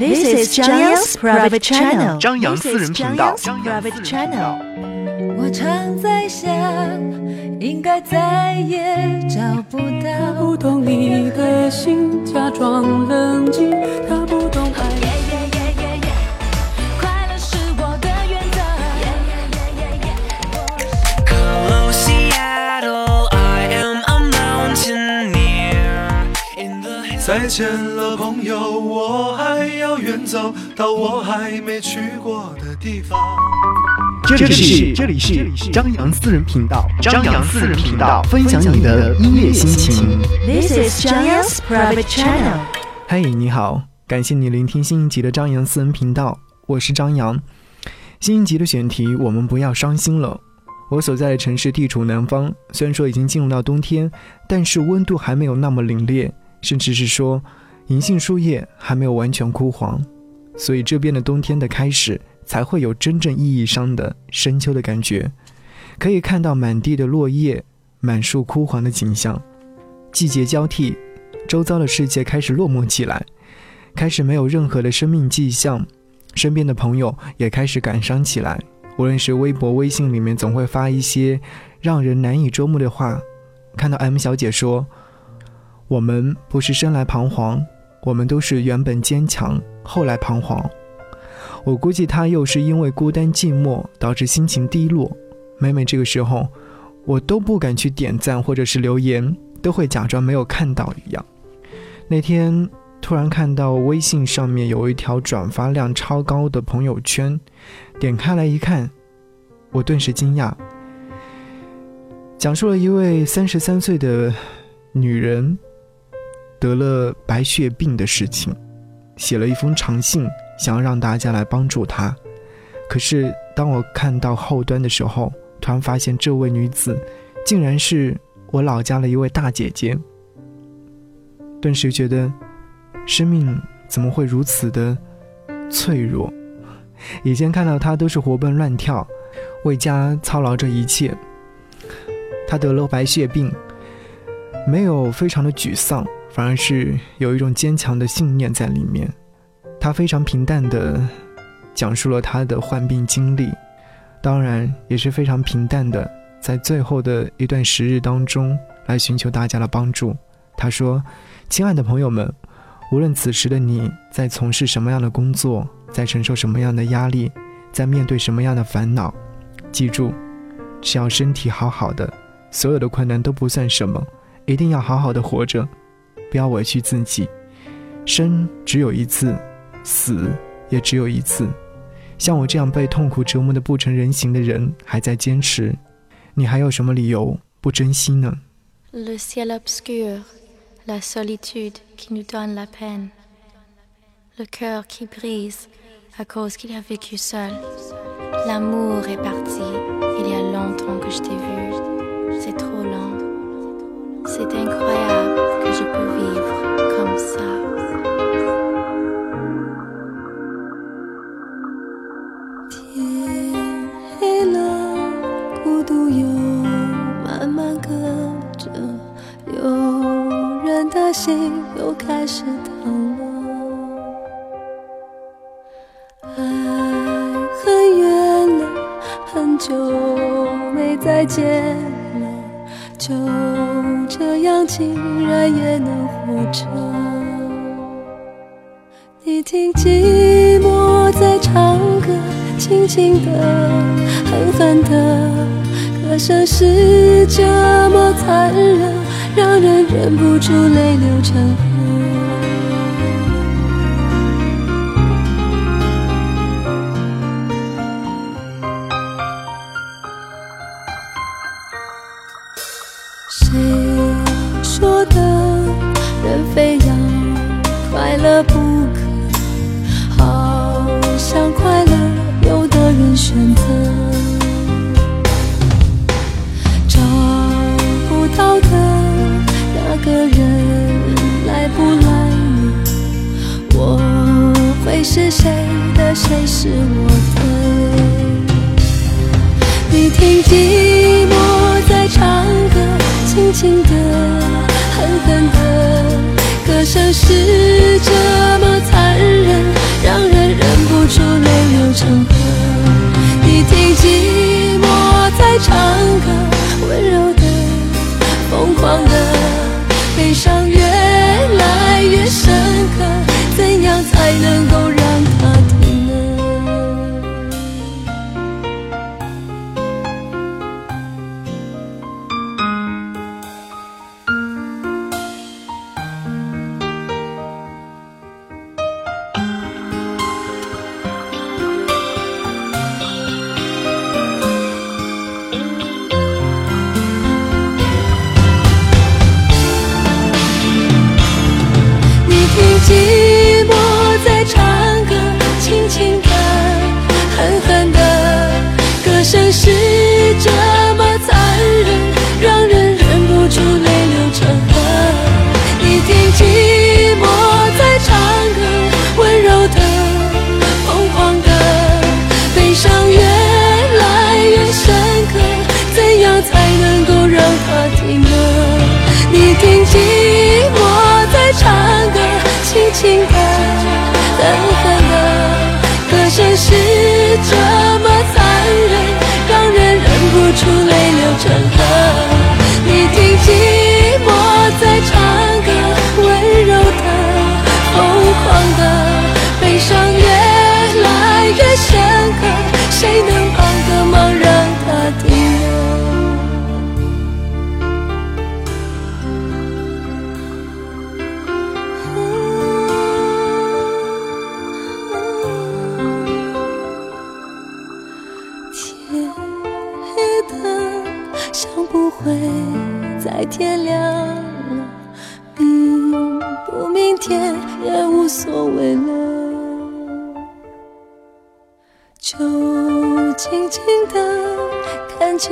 This is 张扬 private channel。张扬私人频道。张扬 private channel。我常在想，应该再也找不到。他不懂你的心，假装冷静。他不见了，朋友，我还要远走到我还没去过的地方。这里是这里是张扬私人频道，张扬私人频道，分享你的音乐心情。This is 张扬 private channel。嗨，你好，感谢你聆听新一集的张扬私人频道，我是张扬。新一集的选题，我们不要伤心了。我所在的城市地处南方，虽然说已经进入到冬天，但是温度还没有那么凛冽，甚至是说银杏树叶还没有完全枯黄，所以这边的冬天的开始才会有真正意义上的深秋的感觉。可以看到满地的落叶，满树枯黄的景象，季节交替，周遭的世界开始落寞起来，开始没有任何的生命迹象，身边的朋友也开始感伤起来。无论是微博、微信里面，总会发一些让人难以捉摸的话。看到 M 小姐说：“我们不是生来彷徨，我们都是原本坚强，后来彷徨。”我估计他又是因为孤单寂寞导致心情低落。每每这个时候，我都不敢去点赞或者是留言，都会假装没有看到一样。那天突然看到微信上面有一条转发量超高的朋友圈，点开来一看，我顿时惊讶。讲述了一位三十三岁的女人得了白血病的事情，写了一封长信，想要让大家来帮助她。可是当我看到后端的时候，突然发现这位女子竟然是我老家的一位大姐姐。顿时觉得，生命怎么会如此的脆弱？以前看到她都是活蹦乱跳，为家操劳着一切。她得了白血病，没有非常的沮丧，反而是有一种坚强的信念在里面。他非常平淡的讲述了他的患病经历，当然也是非常平淡的，在最后的一段时日当中来寻求大家的帮助。他说：“亲爱的朋友们，无论此时的你在从事什么样的工作，在承受什么样的压力，在面对什么样的烦恼，记住，只要身体好好的，所有的困难都不算什么。一定要好好的活着，不要委屈自己。生只有一次，死也只有一次。像我这样被痛苦折磨的不成人形的人还在坚持，你还有什么理由不珍惜呢？” Le ciel obscur, la solitude qui nous donne la peine, le cœur qui brise à cause qu'il a vécu seul. L'amour est parti, il y a longtemps que je t'ai vu, c'est trop lent. C'est incroyable que je peux vivre comme ça. 天黑了，孤独又慢慢隔着，有人的心又开始疼了。爱很远了，很久没再见了，就竟然也能活着。你听寂寞在唱歌，轻轻的，狠狠的，歌声是这么残忍，让人忍不住泪流成河。唱歌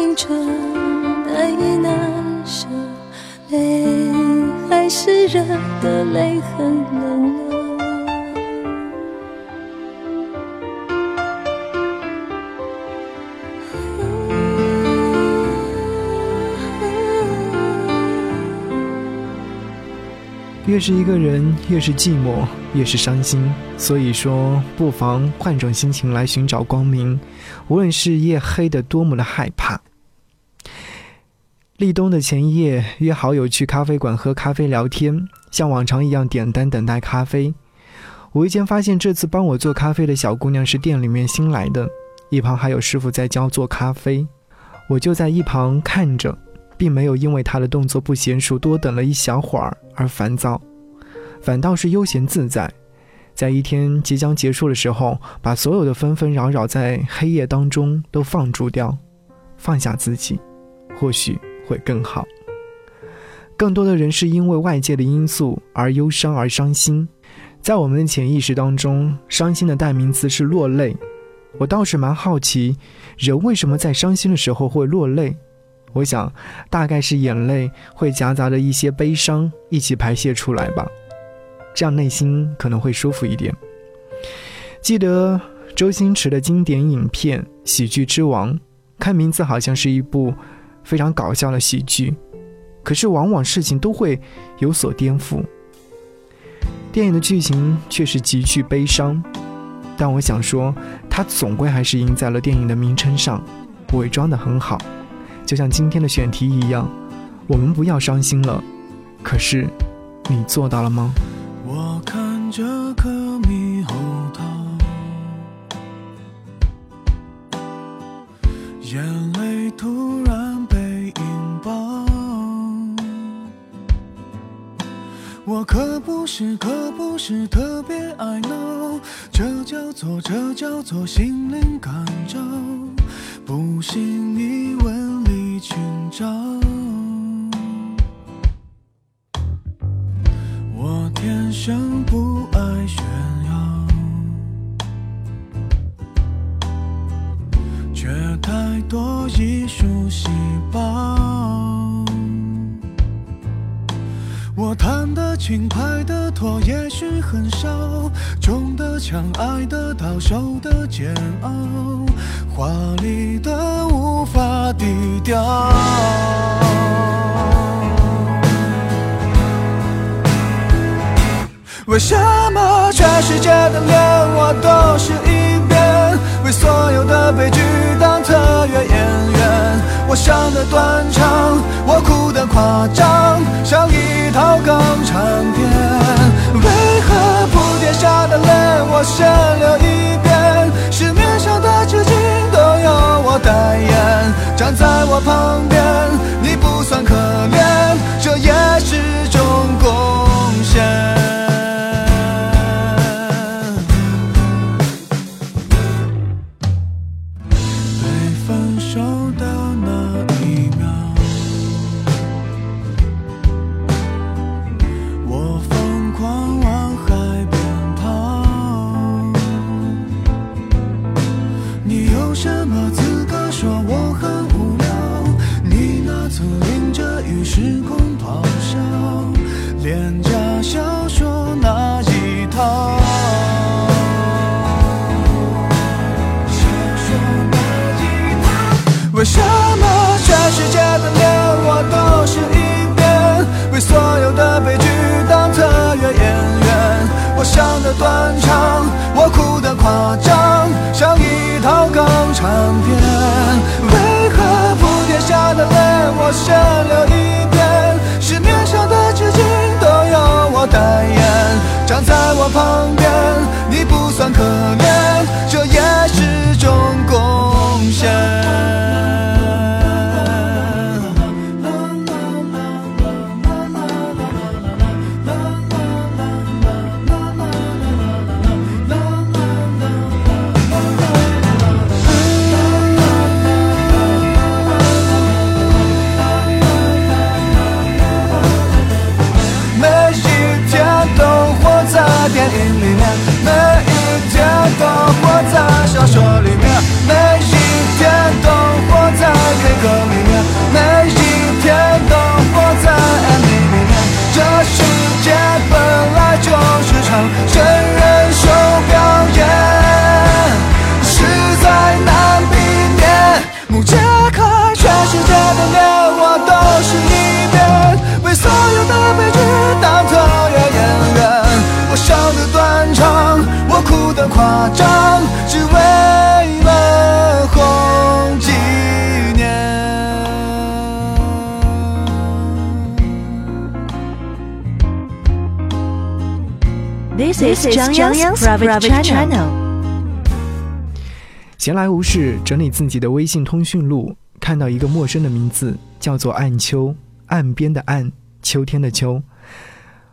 青春难以难舍，泪还是热的，泪很冷。越是一个人，越是寂寞，越是伤心。所以说，不妨换种心情来寻找光明，无论是夜黑的多么的害怕。立冬的前一夜，约好友去咖啡馆喝咖啡聊天，像往常一样点单等待咖啡。无意间发现，这次帮我做咖啡的小姑娘是店里面新来的，一旁还有师傅在教做咖啡。我就在一旁看着，并没有因为她的动作不娴熟多等了一小会儿而烦躁，反倒是悠闲自在。在一天即将结束的时候，把所有的纷纷扰扰在黑夜当中都放逐掉，放下自己，或许会更好。更多的人是因为外界的因素而忧伤而伤心，在我们的潜意识当中，伤心的代名词是落泪。我倒是蛮好奇，人为什么在伤心的时候会落泪？我想，大概是眼泪会夹杂着一些悲伤一起排泄出来吧，这样内心可能会舒服一点。记得周星驰的经典影片《喜剧之王》，看名字好像是一部非常搞笑的喜剧，可是往往事情都会有所颠覆。电影的剧情却是极具悲伤，但我想说，它总归还是赢在了电影的名称上，伪装得很好。就像今天的选题一样，我们不要伤心了。可是，你做到了吗？我看着可我可不是，可不是特别爱闹，这叫做，这叫做心灵感召。不信你问李清照。我天生不轻，拍的拖，也许很少，中的枪，爱得到，受的煎熬，华丽的无法低调。为什么全世界的脸我都是一遍？为所有的悲剧当特约演？我伤得断肠，我哭得夸张，像一套港产片。为何铺垫下的泪我先流一遍？市面上的纸巾都由我代言，站在我旁边，断肠，我哭得夸张，像一套港产片。为何铺天下的泪我先流一遍？市面上的纸巾都由我代言，站在我旁边，你不算可怜，This is Zhang Yang's private channel. 闲来无事，整理自己的微信通讯录，看到一个陌生的名字，叫做暗秋，岸边的岸，秋天的秋。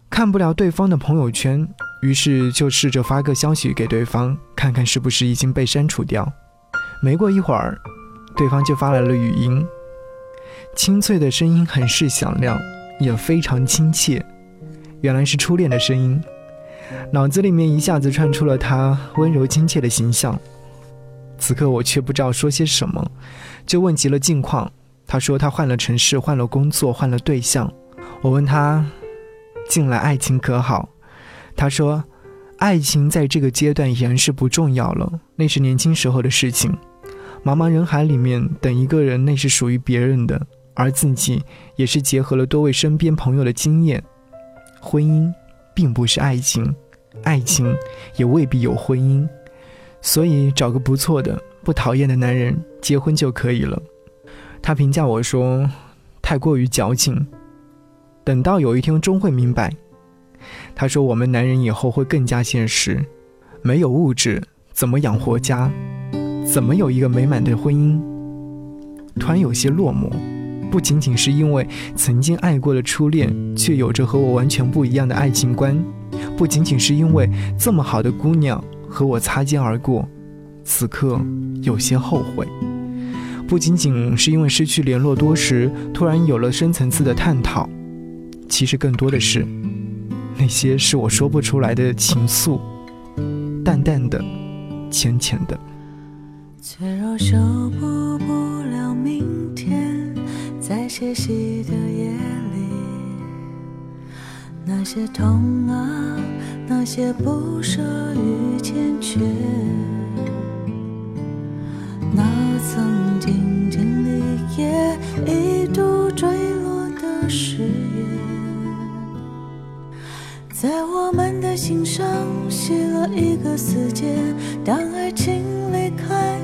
看不了对方的朋友圈，于是就试着发个消息给对方，看看是不是已经被删除掉。没过一会儿，对方就发来了语音，清脆的声音很是响亮，也非常亲切，原来是初恋的声音。脑子里面一下子串出了他温柔亲切的形象。此刻我却不知道说些什么，就问及了近况。他说他换了城市，换了工作，换了对象。我问他，近来爱情可好？他说，爱情在这个阶段已然是不重要了，那是年轻时候的事情。茫茫人海里面等一个人，那是属于别人的，而自己也是结合了多位身边朋友的经验。婚姻并不是爱情，爱情也未必有婚姻。所以找个不错的、不讨厌的男人结婚就可以了。他评价我说：“太过于矫情。”等到有一天终会明白。他说：“我们男人以后会更加现实，没有物质怎么养活家？怎么有一个美满的婚姻？”突然有些落寞，不仅仅是因为曾经爱过的初恋，却有着和我完全不一样的爱情观，不仅仅是因为这么好的姑娘。和我擦肩而过，此刻有些后悔。不仅仅是因为失去联络多时，突然有了深层次的探讨，其实更多的是那些是我说不出来的情愫，淡淡的，浅浅的。脆弱修补不了明天，在歇息的夜里，那些痛啊。那些不舍与欠缺，那曾经经历也一度坠落的誓言，在我们的心上写了一个死结。当爱情离开，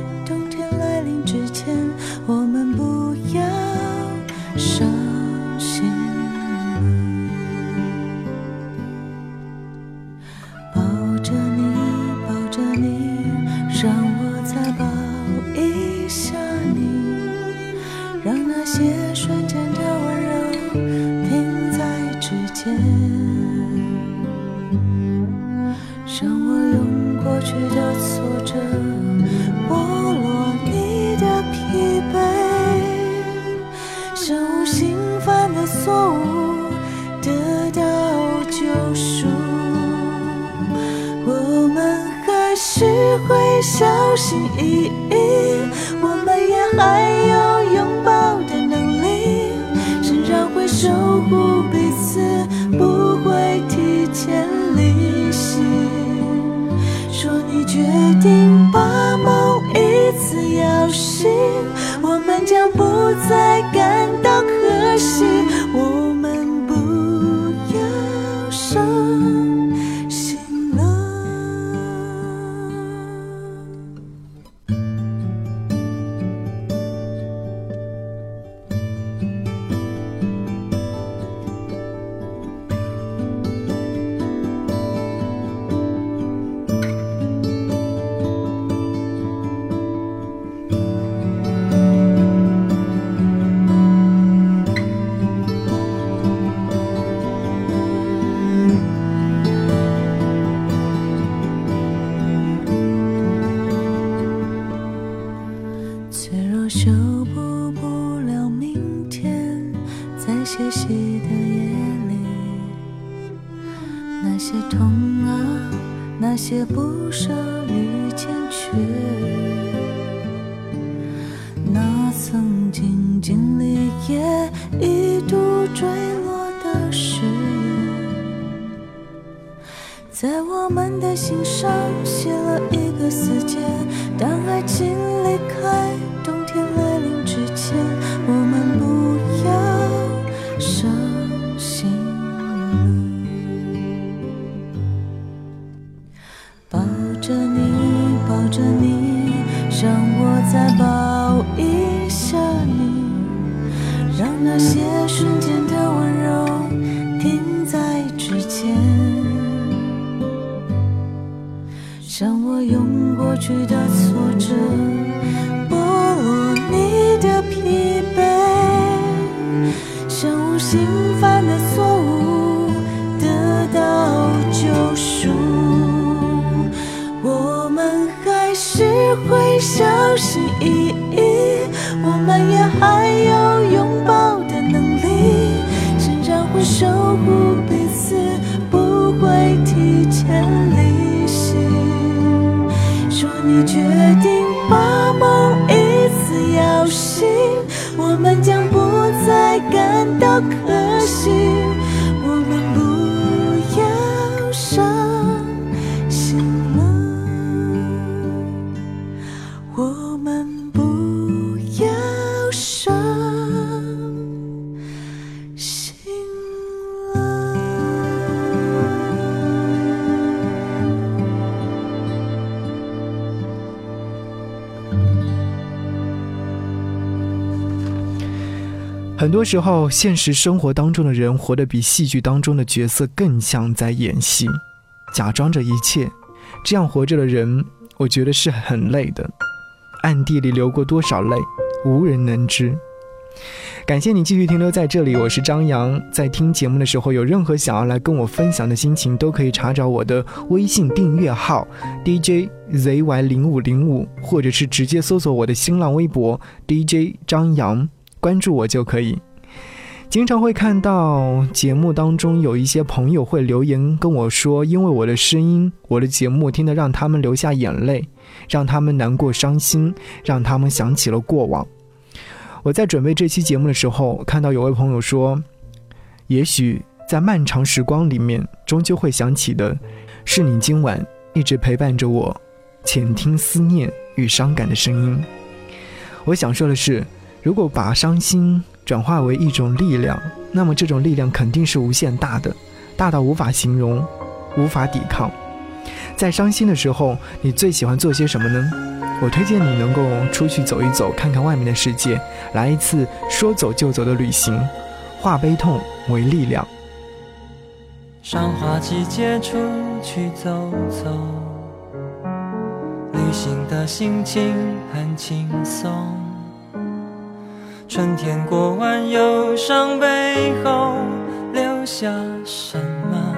再感到可惜。我们不很多时候，现实生活当中的人活得比戏剧当中的角色更像在演戏，假装着一切。这样活着的人，我觉得是很累的，暗地里流过多少泪，无人能知。感谢你继续停留在这里，我是张扬。在听节目的时候，有任何想要来跟我分享的心情，都可以查找我的微信订阅号 DJ ZY 零五零五，或者是直接搜索我的新浪微博 DJ 张扬。关注我就可以。经常会看到节目当中有一些朋友会留言跟我说，因为我的声音，我的节目听得让他们流下眼泪，让他们难过伤心，让他们想起了过往。我在准备这期节目的时候，看到有位朋友说，也许在漫长时光里面，终究会想起的，是你今晚一直陪伴着我，倾听思念与伤感的声音。我想说的是。如果把伤心转化为一种力量，那么这种力量肯定是无限大的，大到无法形容，无法抵抗。在伤心的时候，你最喜欢做些什么呢？我推荐你能够出去走一走，看看外面的世界，来一次说走就走的旅行，化悲痛为力量。赏花季节出去走走，旅行的心情很轻松。春天过完，忧伤背后留下什么？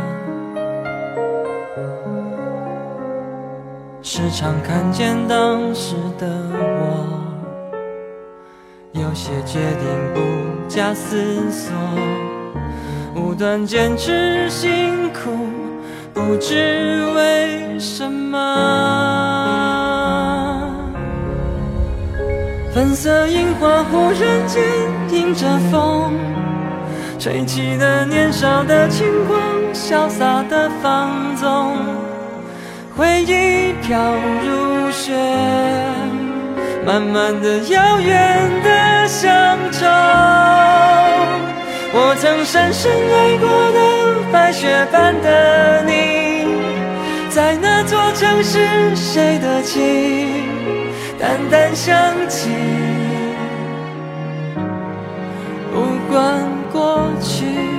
时常看见当时的我，有些决定不假思索，无端坚持辛苦，不知为什么。粉色樱花忽然间迎着风，吹起了年少的轻狂，潇洒的放纵。回忆飘如雪，慢慢的遥远的乡愁。我曾深深爱过的白雪般的你，在那座城市谁的情？淡淡想起，不管过去。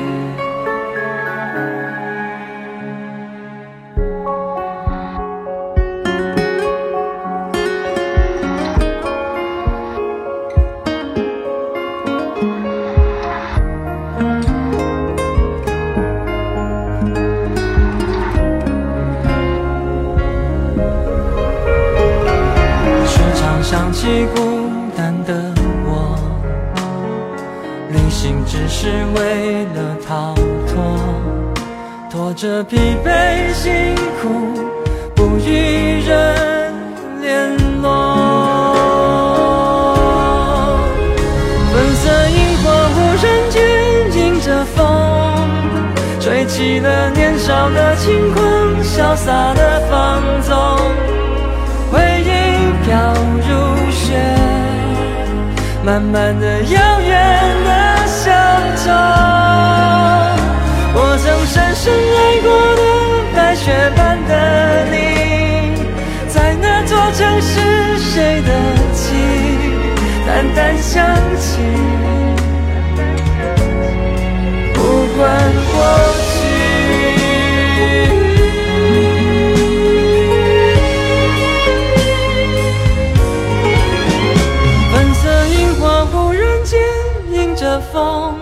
雪般的你，在那座城市谁的情，淡淡想起，不管过去。粉色樱花忽然间迎着风。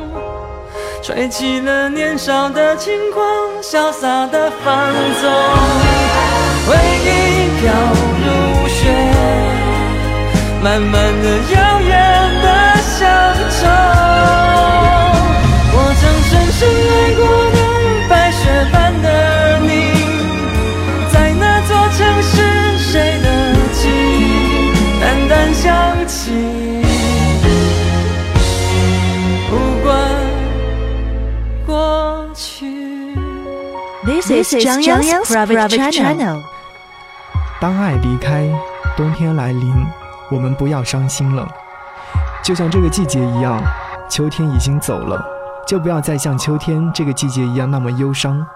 吹起了年少的轻狂，潇洒的放纵，回忆飘如雪，慢慢的遥远的乡愁。This is Zhang Yang's private channel. 当爱离开，冬天来临，我们不要伤心了。就像这个季节一样，秋天已经走了，就不要再像秋天这个季节一样那么忧伤。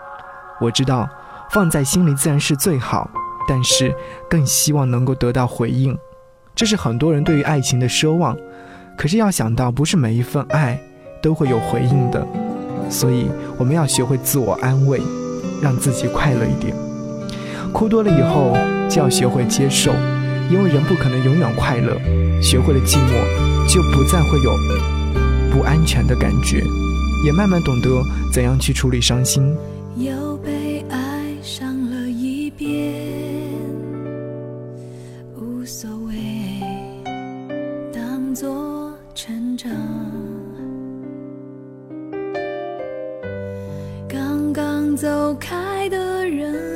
我知道，放在心里自然是最好，但是更希望能够得到回应，这是很多人对于爱情的奢望。可是要想到，不是每一份爱都会有回应的，所以我们要学会自我安慰，让自己快乐一点。哭多了以后，就要学会接受，因为人不可能永远快乐。学会了寂寞，就不再会有不安全的感觉，也慢慢懂得怎样去处理伤心。走开的人，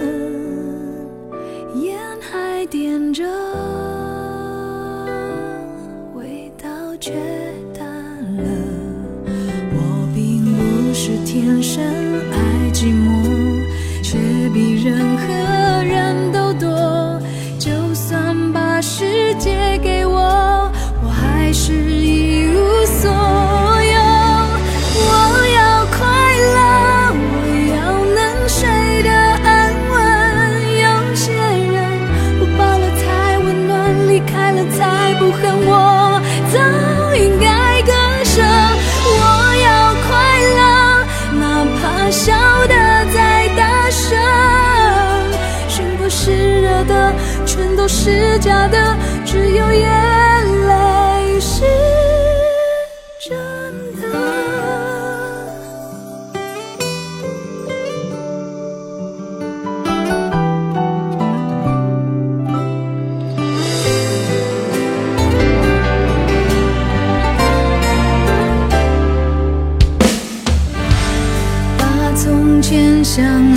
想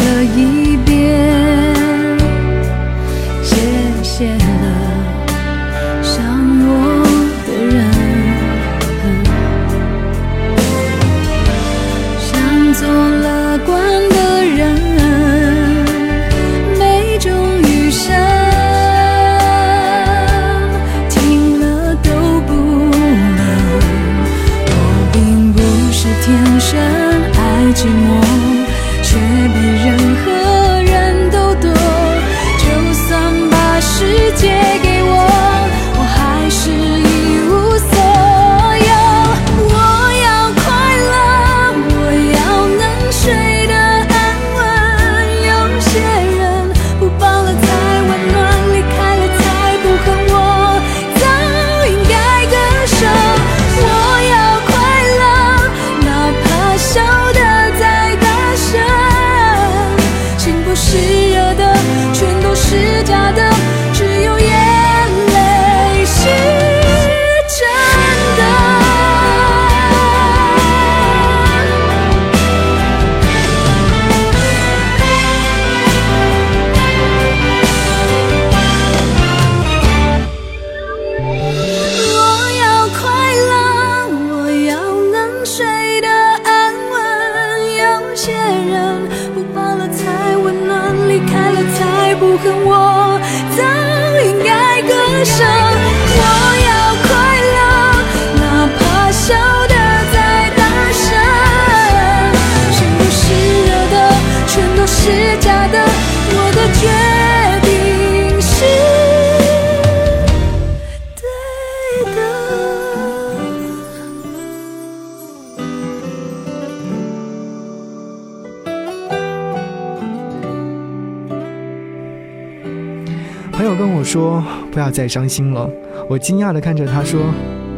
我说不要再伤心了，我惊讶地看着他说：“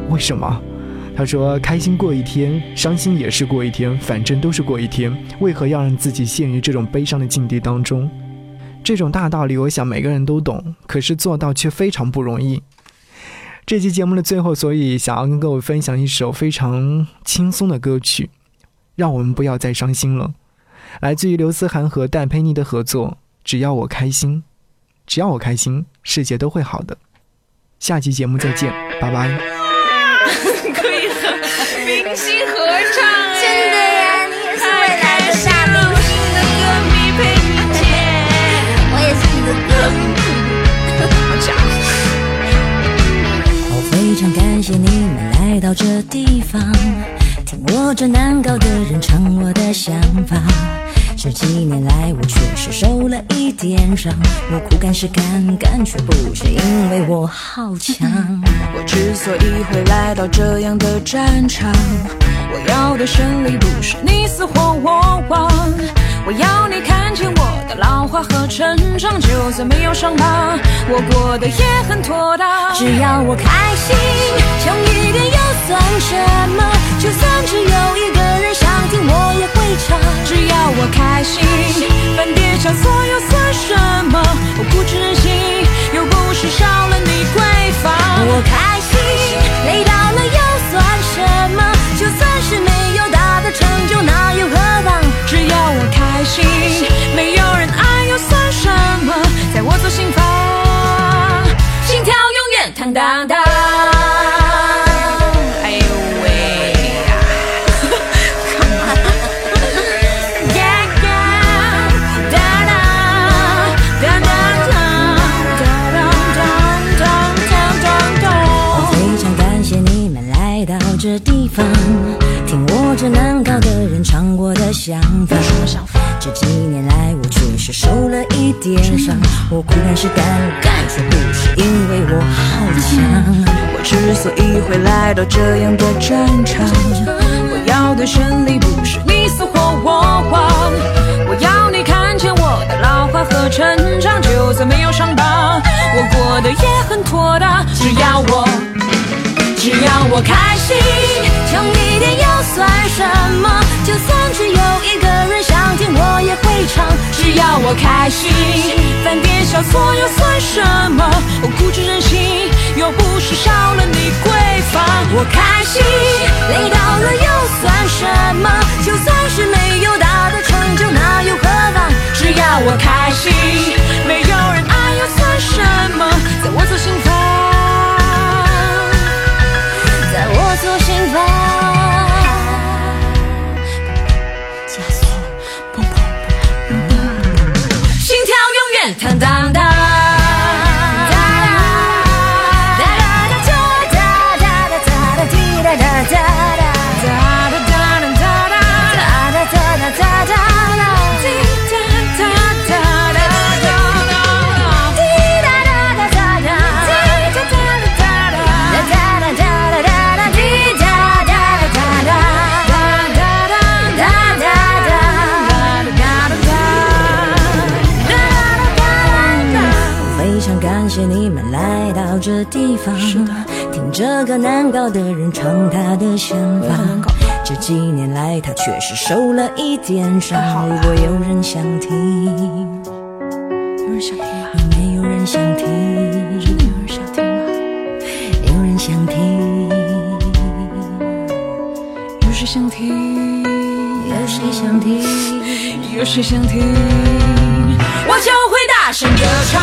为什么？”他说：“开心过一天，伤心也是过一天，反正都是过一天，为何要让自己陷于这种悲伤的境地当中？”这种大道理，我想每个人都懂，可是做到却非常不容易。这期节目的最后，所以想要跟各位分享一首非常轻松的歌曲，让我们不要再伤心了。来自于刘思涵和戴佩妮的合作，《只要我开心》。只要我开心，世界都会好的。下期节目再见，拜拜。可以和明星合唱哎，真的呀，你也是未来的大明明星的歌迷佩妮姐，我也是你的歌迷。好强！我非常感谢你们来到这地方，听我这难搞的人唱我的想法。这几年来，我确实受了一点伤，我苦干是干，干却不是因为我好强。我之所以会来到这样的战场，我要的胜利不是你死或我亡，我要你看见我的老化和成长，就算没有伤疤，我过得也很妥当。只要我开心，强一点又算什么？就算只有一个人想听，我会唱。只要我开心，翻碟上所有算什么？我固执任性，又不是少了你闺房。我开心，累到了又算什么？就算是没有大的成就，那又何妨？只要我开心，没有人爱又算什么？在我左心房，心跳永远坦荡荡。所以会来到这样的战场，我要的胜利不是你死或我亡，我要你看见我的老化和成长，就算没有伤疤，我过得也很妥当。只要我，只要我开心，强一点又算什么？就算只有一个人想听，我也会唱。只要我开心，翻点小错又算什么？我固执任性，又不是少了你闺房。我开心，累到了又算什么？就算是没有大的成就，那又何妨？只要我开方，听这个难搞的人唱他的想法。这几年来，他确实受了一点伤。如果有人想听，有人想听吗？有没有人想听？真的有人想听吗？有人想听，有谁想听？有谁想听？有谁想听？我就会大声歌唱，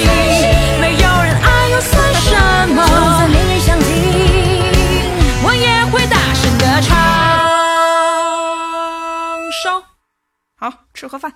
没有人爱又算什么？就算没人想听，我也会大声的唱。烧，好吃盒饭。